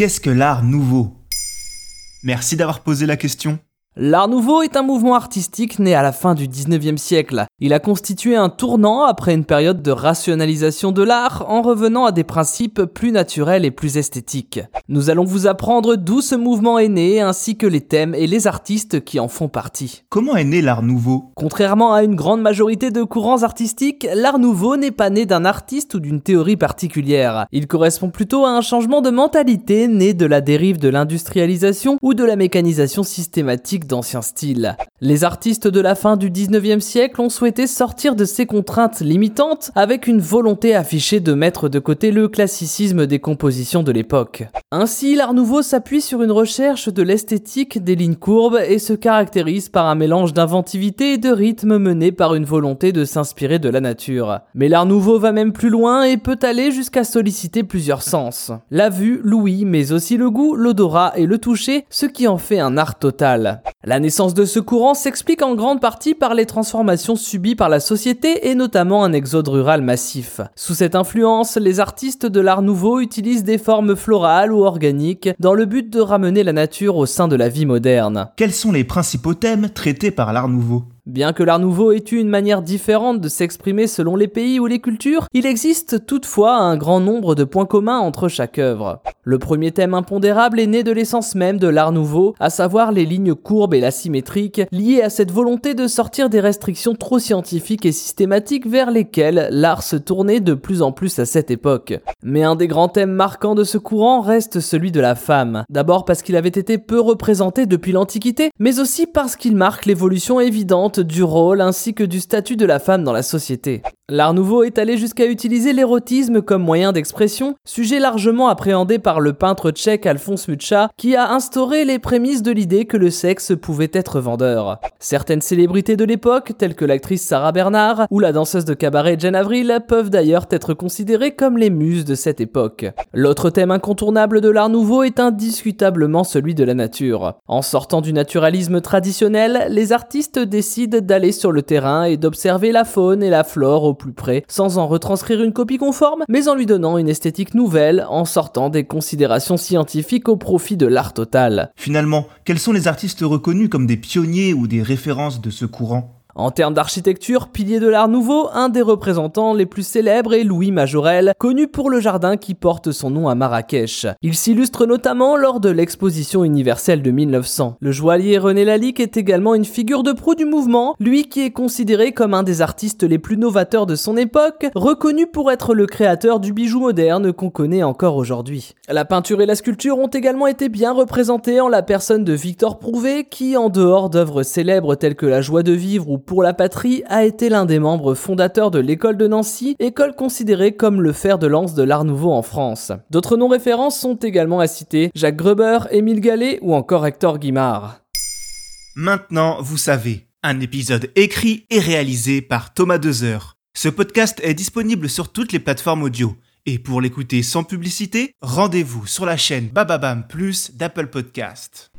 Qu'est-ce que l'art nouveau? Merci d'avoir posé la question. L'Art Nouveau est un mouvement artistique né à la fin du 19e siècle. Il a constitué un tournant après une période de rationalisation de l'art en revenant à des principes plus naturels et plus esthétiques. Nous allons vous apprendre d'où ce mouvement est né ainsi que les thèmes et les artistes qui en font partie. Comment est né l'art nouveau? Contrairement à une grande majorité de courants artistiques, l'Art Nouveau n'est pas né d'un artiste ou d'une théorie particulière. Il correspond plutôt à un changement de mentalité né de la dérive de l'industrialisation ou de la mécanisation systématique d'anciens styles. Les artistes de la fin du 19e siècle ont souhaité sortir de ces contraintes limitantes avec une volonté affichée de mettre de côté le classicisme des compositions de l'époque. Ainsi, l'art nouveau s'appuie sur une recherche de l'esthétique des lignes courbes et se caractérise par un mélange d'inventivité et de rythme mené par une volonté de s'inspirer de la nature. Mais l'art nouveau va même plus loin et peut aller jusqu'à solliciter plusieurs sens. La vue, l'ouïe, mais aussi le goût, l'odorat et le toucher, ce qui en fait un art total. La naissance de ce courant s'explique en grande partie par les transformations subies par la société et notamment un exode rural massif. Sous cette influence, les artistes de l'art nouveau utilisent des formes florales ou organiques dans le but de ramener la nature au sein de la vie moderne. Quels sont les principaux thèmes traités par l'art nouveau? Bien que l'art nouveau ait eu une manière différente de s'exprimer selon les pays ou les cultures, il existe toutefois un grand nombre de points communs entre chaque œuvre. Le premier thème impondérable est né de l'essence même de l'art nouveau, à savoir les lignes courbes et la symétrique, liées à cette volonté de sortir des restrictions trop scientifiques et systématiques vers lesquelles l'art se tournait de plus en plus à cette époque. Mais un des grands thèmes marquants de ce courant reste celui de la femme. D'abord parce qu'il avait été peu représenté depuis l'Antiquité, mais aussi parce qu'il marque l'évolution évidente du rôle ainsi que du statut de la femme dans la société. L'art nouveau est allé jusqu'à utiliser l'érotisme comme moyen d'expression, sujet largement appréhendé par le peintre tchèque Alphonse Mucha, qui a instauré les prémices de l'idée que le sexe pouvait être vendeur. Certaines célébrités de l'époque, telles que l'actrice Sarah Bernard ou la danseuse de cabaret Jane Avril, peuvent d'ailleurs être considérées comme les muses de cette époque. L'autre thème incontournable de l'art nouveau est indiscutablement celui de la nature. En sortant du naturalisme traditionnel, les artistes décident d'aller sur le terrain et d'observer la faune et la flore au plus près, sans en retranscrire une copie conforme, mais en lui donnant une esthétique nouvelle, en sortant des considérations scientifiques au profit de l'art total. Finalement, quels sont les artistes reconnus comme des pionniers ou des références de ce courant? En termes d'architecture, pilier de l'art nouveau, un des représentants les plus célèbres est Louis Majorel, connu pour le jardin qui porte son nom à Marrakech. Il s'illustre notamment lors de l'exposition universelle de 1900. Le joaillier René Lalique est également une figure de proue du mouvement, lui qui est considéré comme un des artistes les plus novateurs de son époque, reconnu pour être le créateur du bijou moderne qu'on connaît encore aujourd'hui. La peinture et la sculpture ont également été bien représentées en la personne de Victor Prouvé, qui en dehors d'œuvres célèbres telles que La joie de vivre ou pour la patrie a été l'un des membres fondateurs de l'école de Nancy, école considérée comme le fer de lance de l'art nouveau en France. D'autres noms références sont également à citer, Jacques Gruber, Émile Gallet ou encore Hector Guimard. Maintenant, vous savez, un épisode écrit et réalisé par Thomas Dezer. Ce podcast est disponible sur toutes les plateformes audio. Et pour l'écouter sans publicité, rendez-vous sur la chaîne Bababam Plus d'Apple Podcast.